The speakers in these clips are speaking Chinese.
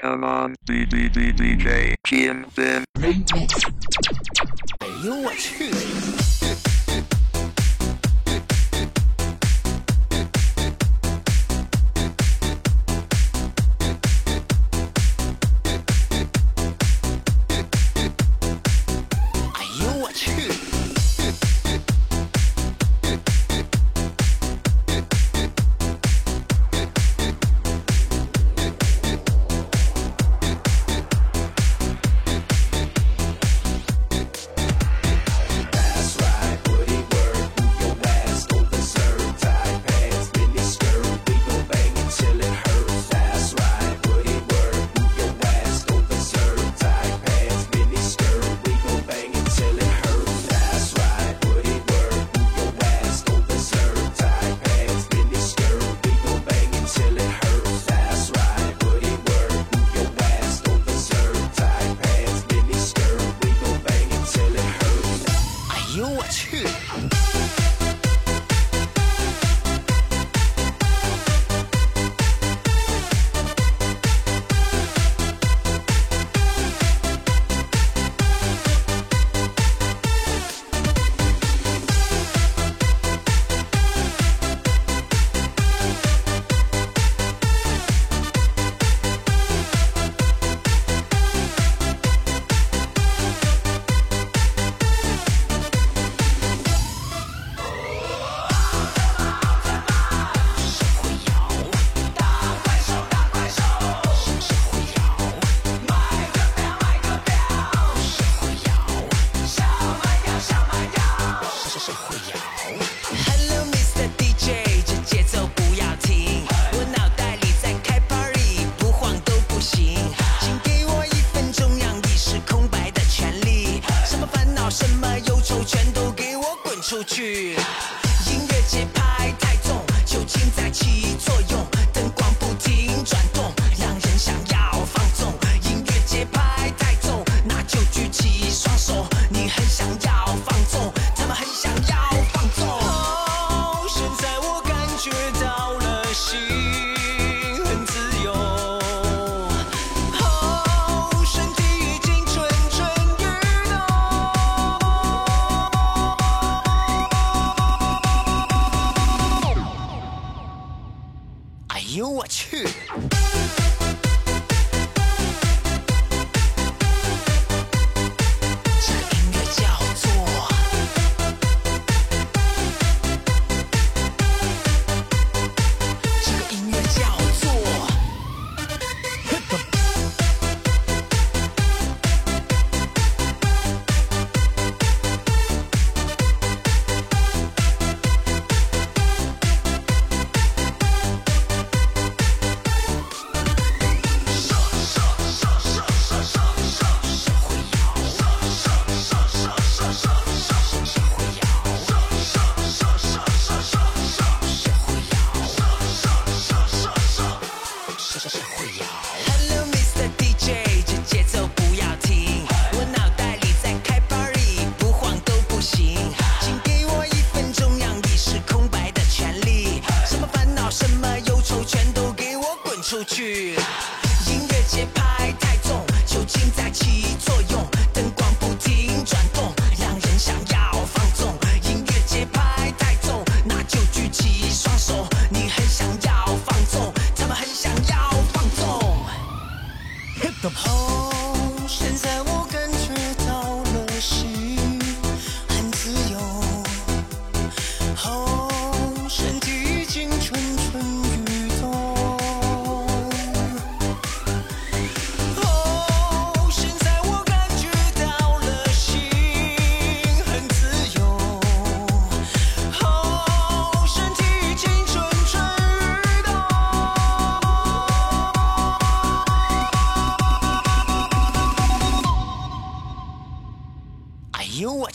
Come on, DJ Kim Bin. You're watching.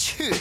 去！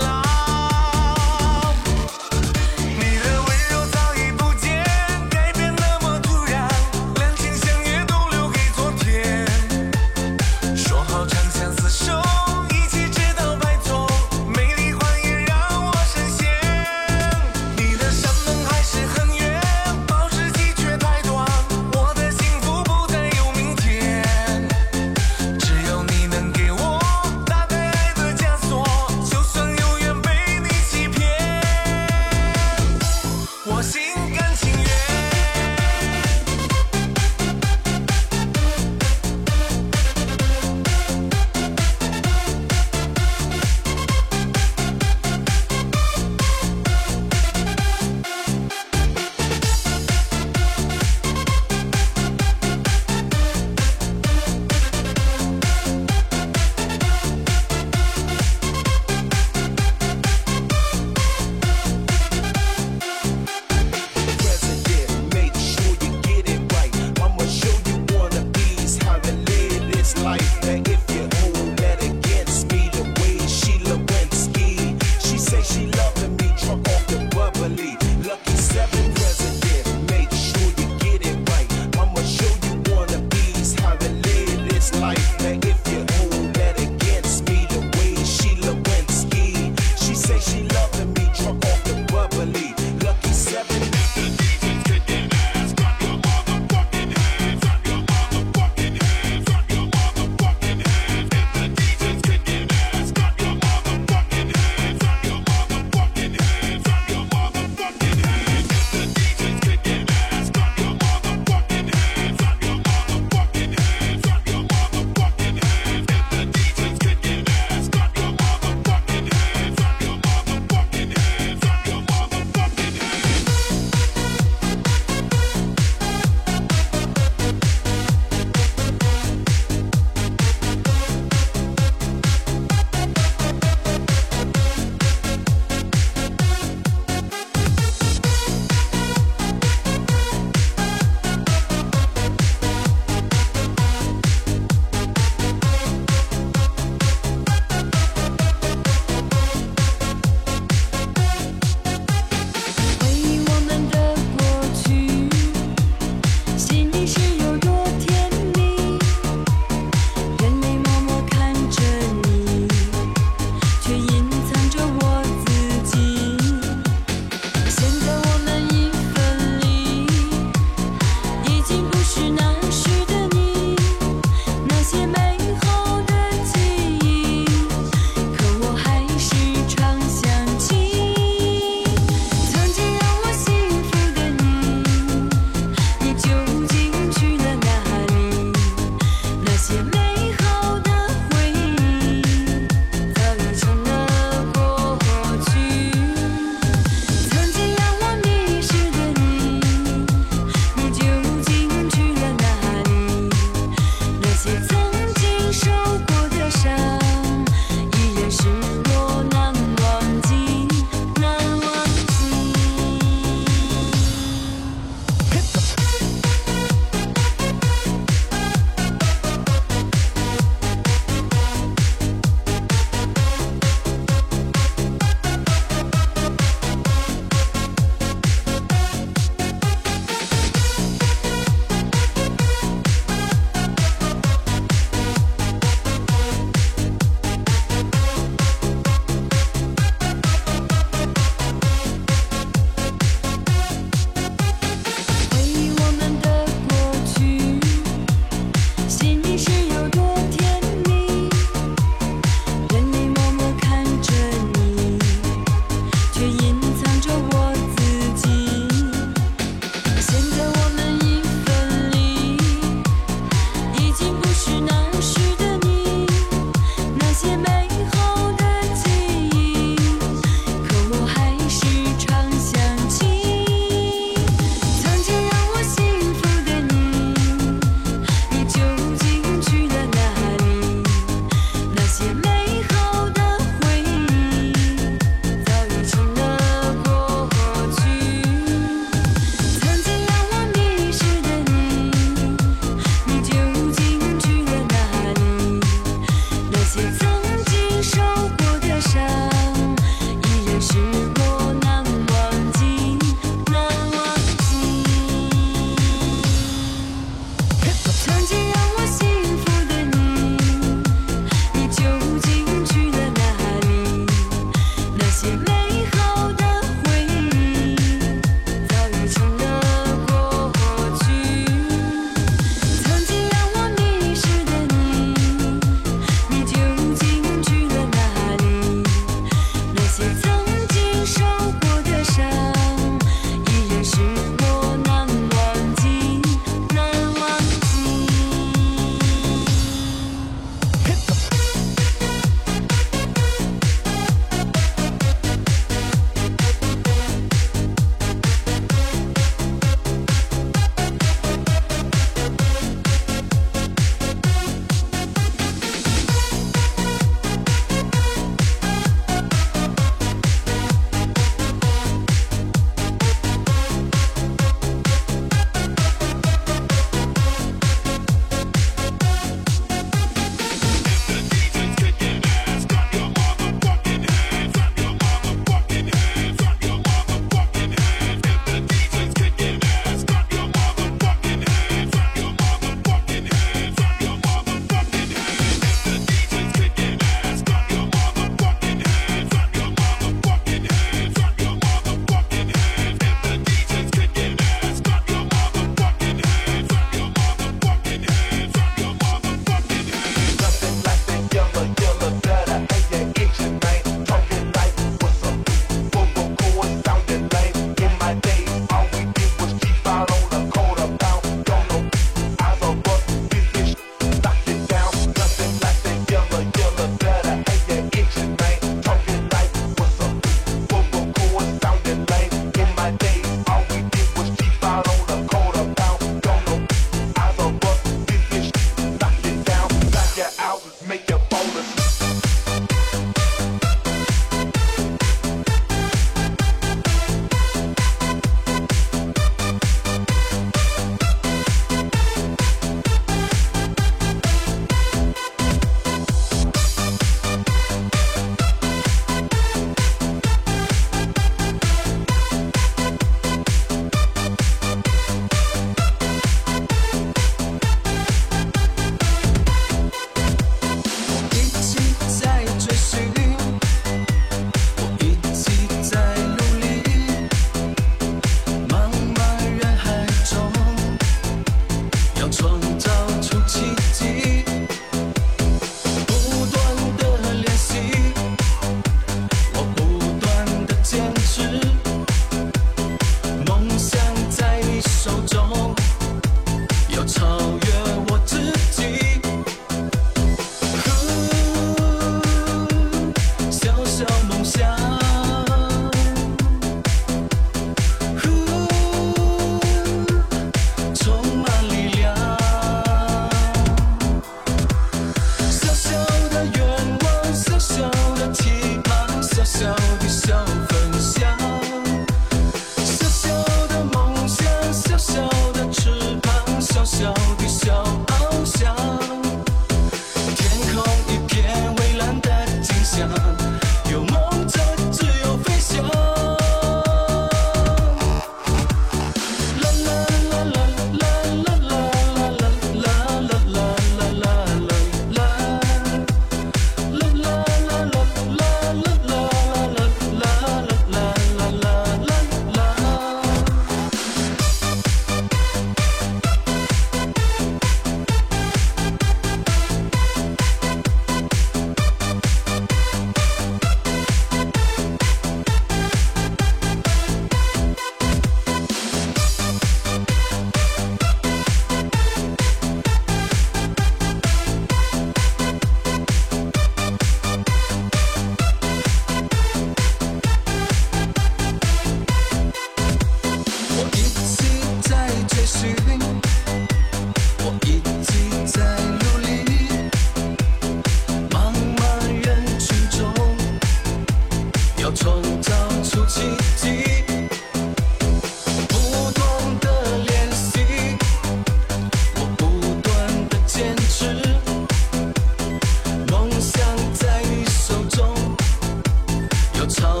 your.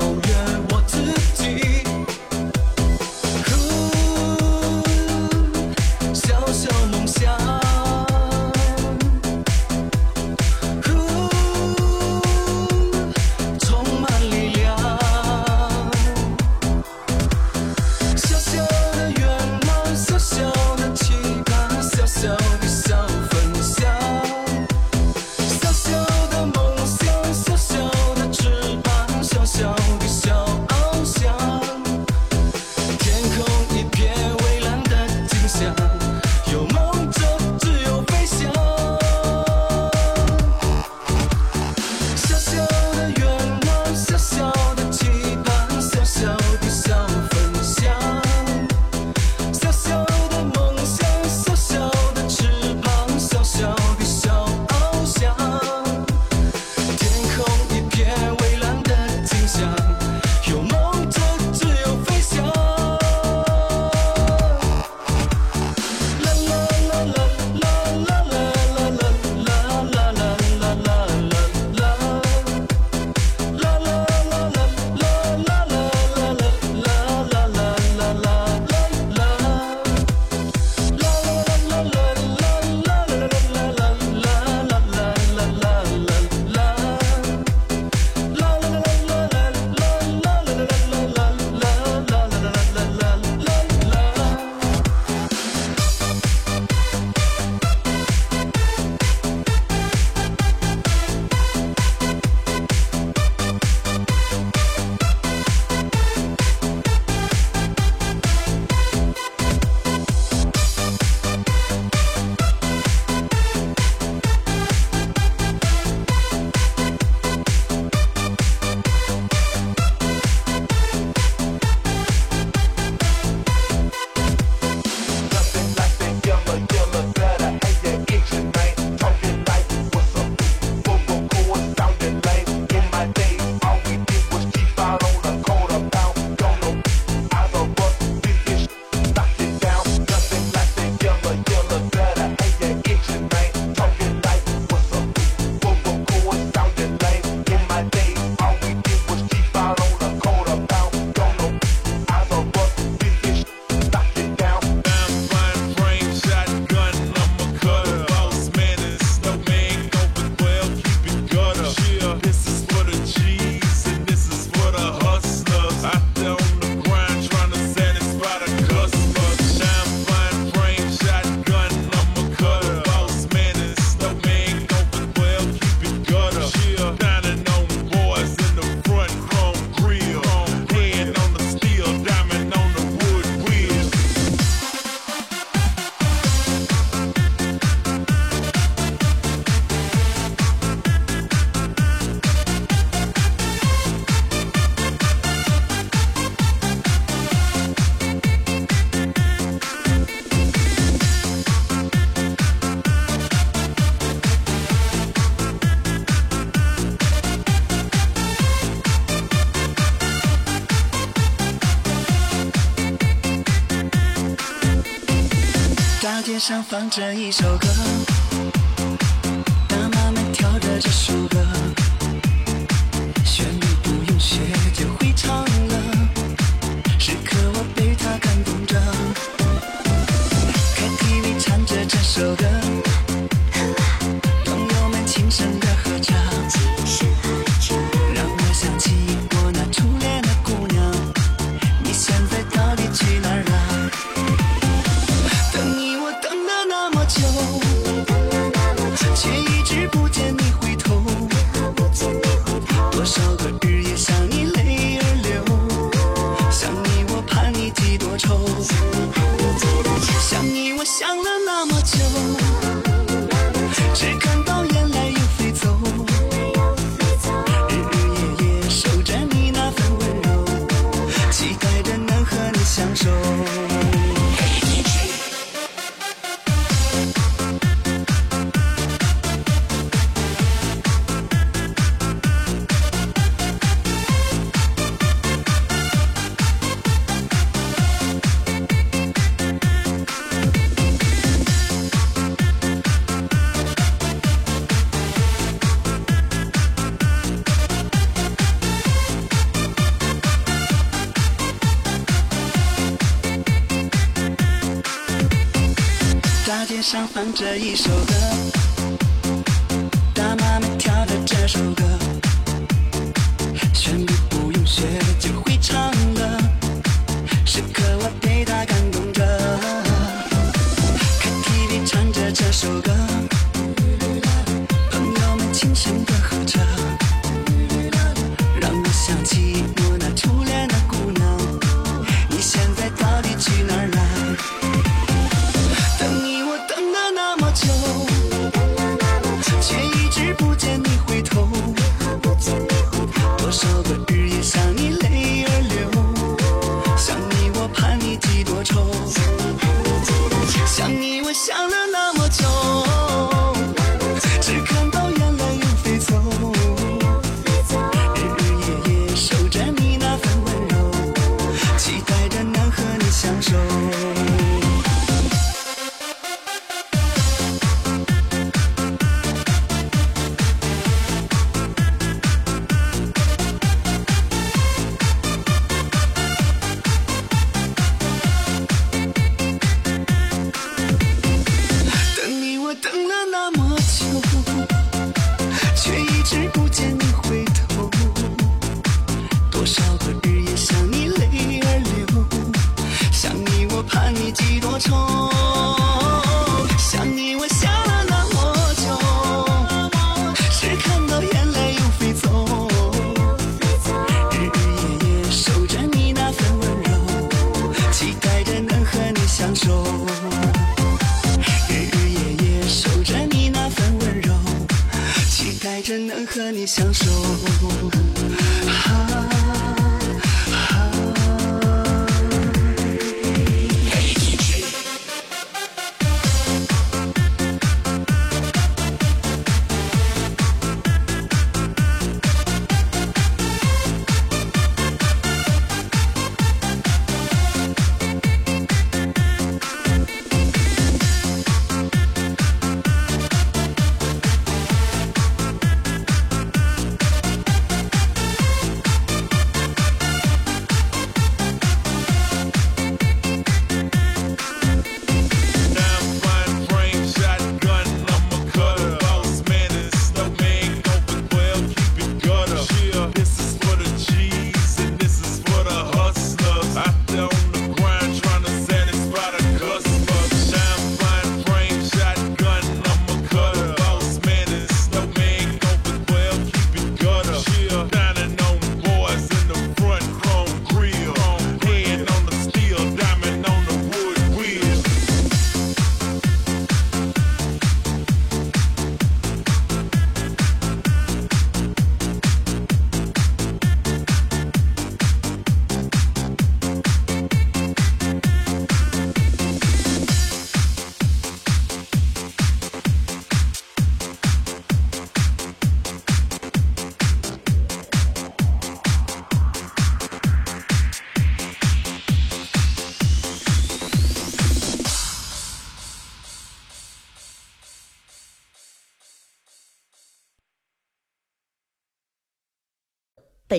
上放着一首歌，唱这一首歌。sensation.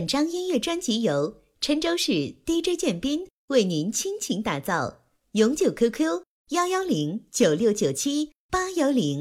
本张音乐专辑由郴州市 dj 建斌为您倾情打造。永久 qq 幺幺零九六九七八幺零